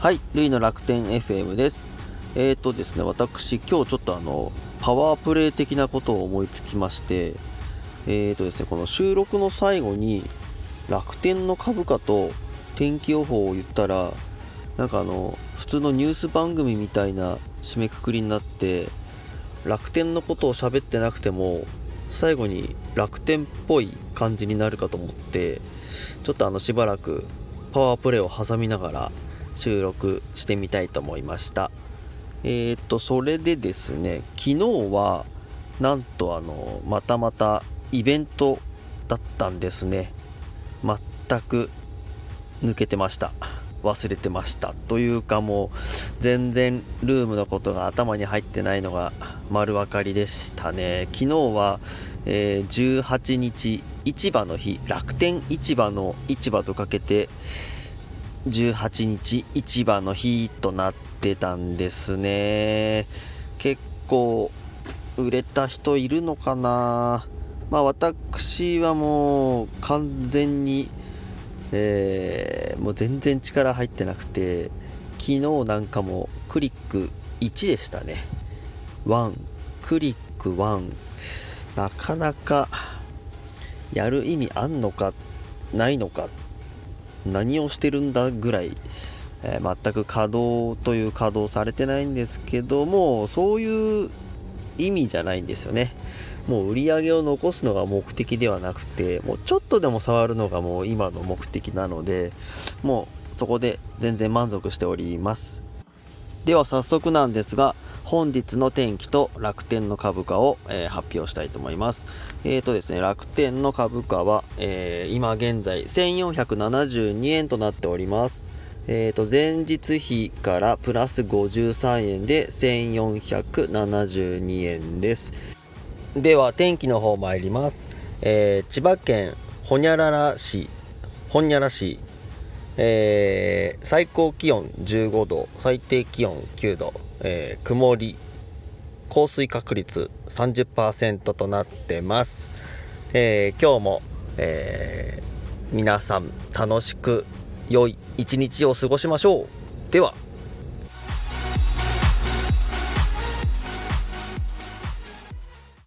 はい、ルイの楽天 FM です。えっ、ー、とですね、私、今日ちょっとあの、パワープレイ的なことを思いつきまして、えっ、ー、とですね、この収録の最後に、楽天の株価と天気予報を言ったら、なんかあの、普通のニュース番組みたいな締めくくりになって、楽天のことを喋ってなくても、最後に楽天っぽい感じになるかと思って、ちょっとあの、しばらくパワープレイを挟みながら、収録してみたいと思いました。えー、っとそれでですね昨日はなんとあのまたまたイベントだったんですね。全く抜けてました。忘れてました。というかもう全然ルームのことが頭に入ってないのが丸分かりでしたね。昨日は、えー、18日市場の日楽天市場の市場とかけて18日市場の日となってたんですね。結構売れた人いるのかな。まあ私はもう完全にえー、もう全然力入ってなくて昨日なんかもクリック1でしたね。1クリック1なかなかやる意味あんのかないのか何をしてるんだぐらい、えー、全く稼働という稼働されてないんですけどもそういう意味じゃないんですよね。もう売り上げを残すのが目的ではなくてもうちょっとでも触るのがもう今の目的なのでもうそこで全然満足しております。では早速なんですが本日の天気と楽天の株価を、えー、発表したいと思います。えーとですね、楽天の株価は、えー、今現在1472円となっております。えーと、前日比からプラス53円で1472円です。では天気の方参ります。えー、千葉県ほにゃらら市、ほにゃら市、えー、最高気温15度、最低気温9度、えー、曇り降水確率30%となってます、えー、今日も、えー、皆さん楽しく良い一日を過ごしましょう。では。